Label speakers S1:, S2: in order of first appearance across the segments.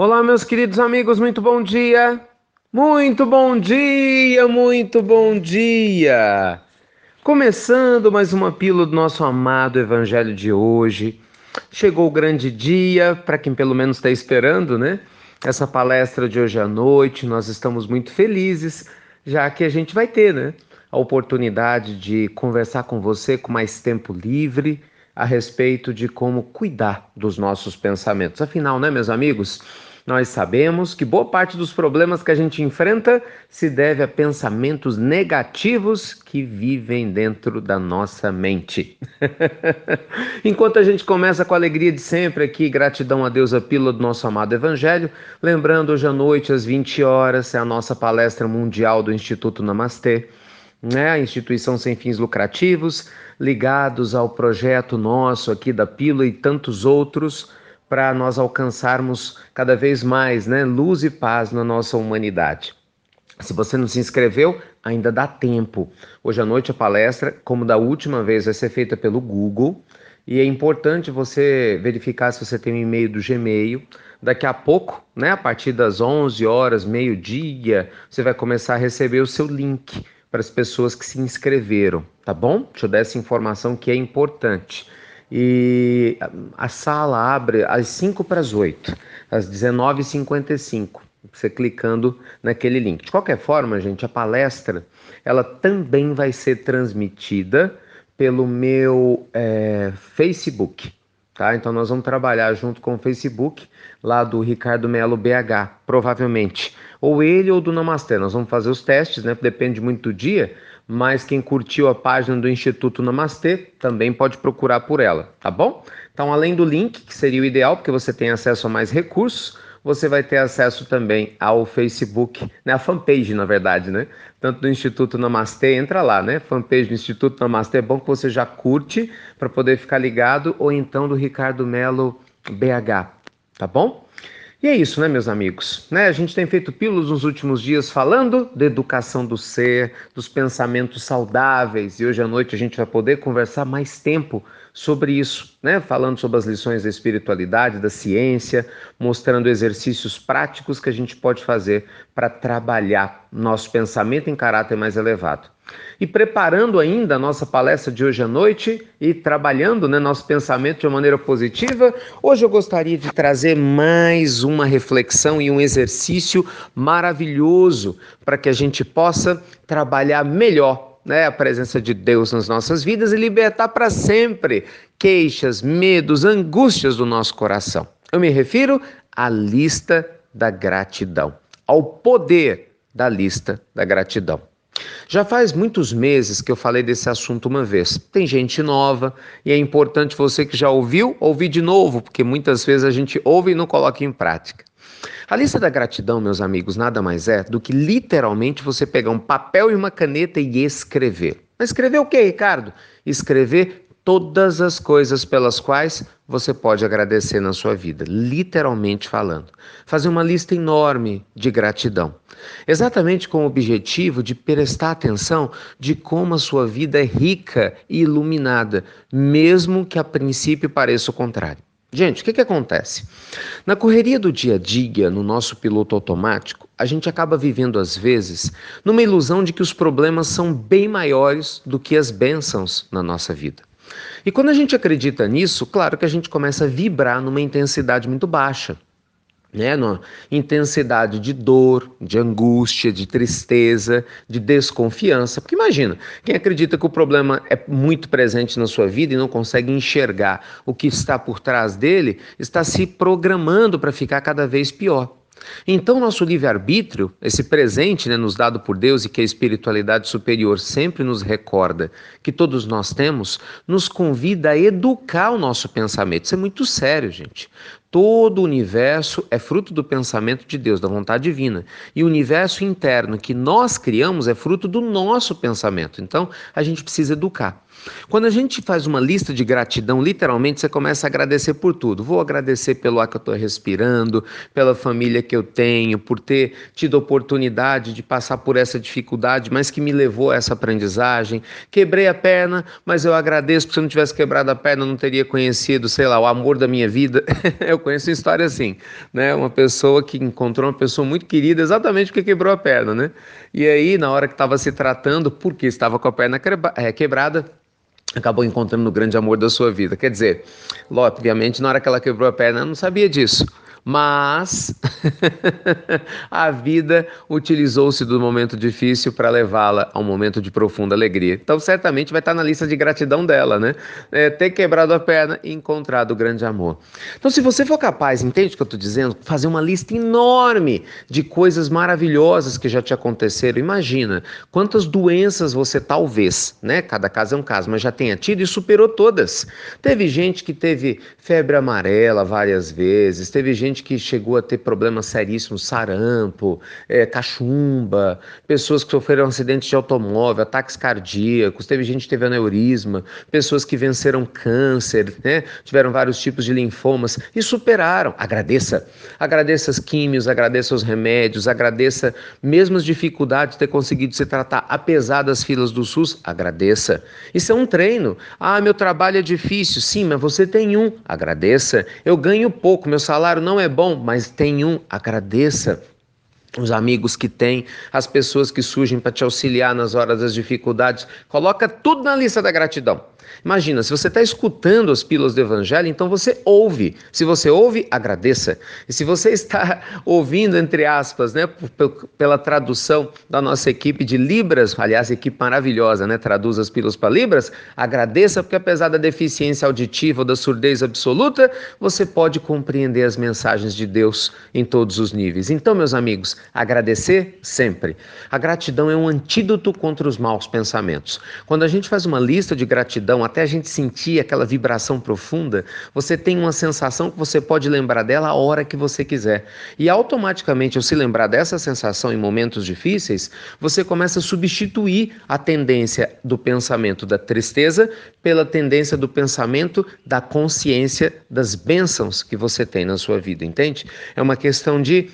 S1: Olá, meus queridos amigos, muito bom dia! Muito bom dia, muito bom dia! Começando mais uma pílula do nosso amado Evangelho de hoje. Chegou o grande dia, para quem pelo menos está esperando, né? Essa palestra de hoje à noite, nós estamos muito felizes, já que a gente vai ter, né? A oportunidade de conversar com você com mais tempo livre a respeito de como cuidar dos nossos pensamentos. Afinal, né, meus amigos? Nós sabemos que boa parte dos problemas que a gente enfrenta se deve a pensamentos negativos que vivem dentro da nossa mente. Enquanto a gente começa com a alegria de sempre aqui, gratidão a Deus, a pílula do nosso amado Evangelho, lembrando hoje à noite às 20 horas é a nossa palestra mundial do Instituto Namastê, né, a instituição sem fins lucrativos, ligados ao projeto nosso aqui da pílula e tantos outros para nós alcançarmos cada vez mais né, luz e paz na nossa humanidade. Se você não se inscreveu, ainda dá tempo. Hoje à noite a palestra, como da última vez, vai ser feita pelo Google. E é importante você verificar se você tem um e-mail do Gmail. Daqui a pouco, né, a partir das 11 horas, meio-dia, você vai começar a receber o seu link para as pessoas que se inscreveram, tá bom? Deixa eu dar essa informação que é importante e a sala abre às 5 para as 8, às 19h55, você clicando naquele link. De qualquer forma, gente, a palestra ela também vai ser transmitida pelo meu é, Facebook, tá? Então nós vamos trabalhar junto com o Facebook lá do Ricardo Melo BH, provavelmente, ou ele ou do Namastê. Nós vamos fazer os testes, né? Depende muito do dia mas quem curtiu a página do Instituto Namastê também pode procurar por ela, tá bom? Então, além do link, que seria o ideal, porque você tem acesso a mais recursos, você vai ter acesso também ao Facebook, né, a fanpage, na verdade, né? Tanto do Instituto Namastê, entra lá, né? Fanpage do Instituto Namastê, é bom que você já curte para poder ficar ligado, ou então do Ricardo Melo BH, tá bom? E é isso, né, meus amigos? Né? A gente tem feito pílulas nos últimos dias falando da educação do ser, dos pensamentos saudáveis, e hoje à noite a gente vai poder conversar mais tempo sobre isso, né? Falando sobre as lições da espiritualidade, da ciência, mostrando exercícios práticos que a gente pode fazer para trabalhar nosso pensamento em caráter mais elevado. E preparando ainda a nossa palestra de hoje à noite e trabalhando né, nosso pensamento de uma maneira positiva, hoje eu gostaria de trazer mais uma reflexão e um exercício maravilhoso para que a gente possa trabalhar melhor né, a presença de Deus nas nossas vidas e libertar para sempre queixas, medos, angústias do nosso coração. Eu me refiro à lista da gratidão, ao poder da lista da gratidão. Já faz muitos meses que eu falei desse assunto uma vez. Tem gente nova e é importante você que já ouviu, ouvir de novo, porque muitas vezes a gente ouve e não coloca em prática. A lista da gratidão, meus amigos, nada mais é do que literalmente você pegar um papel e uma caneta e escrever. Mas escrever o quê, Ricardo? Escrever todas as coisas pelas quais você pode agradecer na sua vida, literalmente falando. Fazer uma lista enorme de gratidão, exatamente com o objetivo de prestar atenção de como a sua vida é rica e iluminada, mesmo que a princípio pareça o contrário. Gente, o que, que acontece? Na correria do dia a dia, no nosso piloto automático, a gente acaba vivendo, às vezes, numa ilusão de que os problemas são bem maiores do que as bênçãos na nossa vida. E quando a gente acredita nisso, claro que a gente começa a vibrar numa intensidade muito baixa. Né, numa intensidade de dor, de angústia, de tristeza, de desconfiança. Porque imagina, quem acredita que o problema é muito presente na sua vida e não consegue enxergar o que está por trás dele, está se programando para ficar cada vez pior. Então, nosso livre-arbítrio, esse presente né, nos dado por Deus e que a espiritualidade superior sempre nos recorda que todos nós temos, nos convida a educar o nosso pensamento. Isso é muito sério, gente. Todo o universo é fruto do pensamento de Deus, da vontade divina. E o universo interno que nós criamos é fruto do nosso pensamento. Então, a gente precisa educar. Quando a gente faz uma lista de gratidão, literalmente você começa a agradecer por tudo. Vou agradecer pelo ar que eu estou respirando, pela família que eu tenho, por ter tido oportunidade de passar por essa dificuldade, mas que me levou a essa aprendizagem. Quebrei a perna, mas eu agradeço, porque se eu não tivesse quebrado a perna, eu não teria conhecido, sei lá, o amor da minha vida. eu conheço história assim, né? Uma pessoa que encontrou uma pessoa muito querida exatamente porque quebrou a perna, né? E aí, na hora que estava se tratando, porque estava com a perna é, quebrada, acabou encontrando o grande amor da sua vida. Quer dizer, obviamente, na hora que ela quebrou a perna, ela não sabia disso mas a vida utilizou-se do momento difícil para levá-la a um momento de profunda alegria. Então, certamente vai estar na lista de gratidão dela, né? É, ter quebrado a perna e encontrado o grande amor. Então, se você for capaz, entende o que eu estou dizendo? Fazer uma lista enorme de coisas maravilhosas que já te aconteceram. Imagina quantas doenças você talvez, né? Cada caso é um caso, mas já tenha tido e superou todas. Teve gente que teve febre amarela várias vezes, teve gente gente que chegou a ter problemas seríssimos, sarampo, é, cachumba, pessoas que sofreram acidentes de automóvel, ataques cardíacos, teve gente que teve aneurisma, pessoas que venceram câncer, né? tiveram vários tipos de linfomas e superaram. Agradeça. Agradeça as químios, agradeça os remédios, agradeça mesmo as dificuldades de ter conseguido se tratar, apesar das filas do SUS, agradeça. Isso é um treino. Ah, meu trabalho é difícil. Sim, mas você tem um. Agradeça. Eu ganho pouco, meu salário não é é bom, mas tem um, agradeça os amigos que tem, as pessoas que surgem para te auxiliar nas horas das dificuldades. Coloca tudo na lista da gratidão. Imagina, se você está escutando as pílulas do Evangelho, então você ouve. Se você ouve, agradeça. E se você está ouvindo, entre aspas, né, pela tradução da nossa equipe de Libras, aliás, equipe maravilhosa, né, traduz as pílulas para Libras, agradeça, porque apesar da deficiência auditiva ou da surdez absoluta, você pode compreender as mensagens de Deus em todos os níveis. Então, meus amigos, agradecer sempre. A gratidão é um antídoto contra os maus pensamentos. Quando a gente faz uma lista de gratidão, até a gente sentir aquela vibração profunda, você tem uma sensação que você pode lembrar dela a hora que você quiser. E automaticamente, ao se lembrar dessa sensação em momentos difíceis, você começa a substituir a tendência do pensamento da tristeza pela tendência do pensamento da consciência das bênçãos que você tem na sua vida, entende? É uma questão de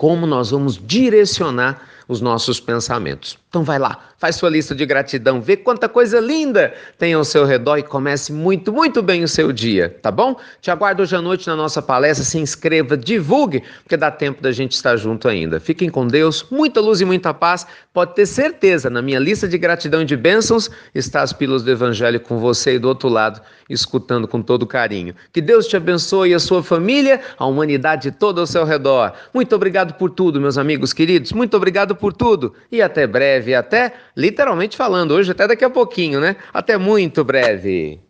S1: como nós vamos direcionar os nossos pensamentos. Então vai lá, faz sua lista de gratidão, vê quanta coisa linda tem ao seu redor e comece muito, muito bem o seu dia, tá bom? Te aguardo hoje à noite na nossa palestra, se inscreva, divulgue, porque dá tempo da gente estar junto ainda. Fiquem com Deus, muita luz e muita paz. Pode ter certeza, na minha lista de gratidão e de bênçãos está as pílulas do Evangelho com você e do outro lado, escutando com todo carinho. Que Deus te abençoe a sua família, a humanidade toda ao seu redor. Muito obrigado por tudo, meus amigos queridos. Muito obrigado por tudo e até breve breve, até literalmente falando, hoje até daqui a pouquinho, né? Até muito breve.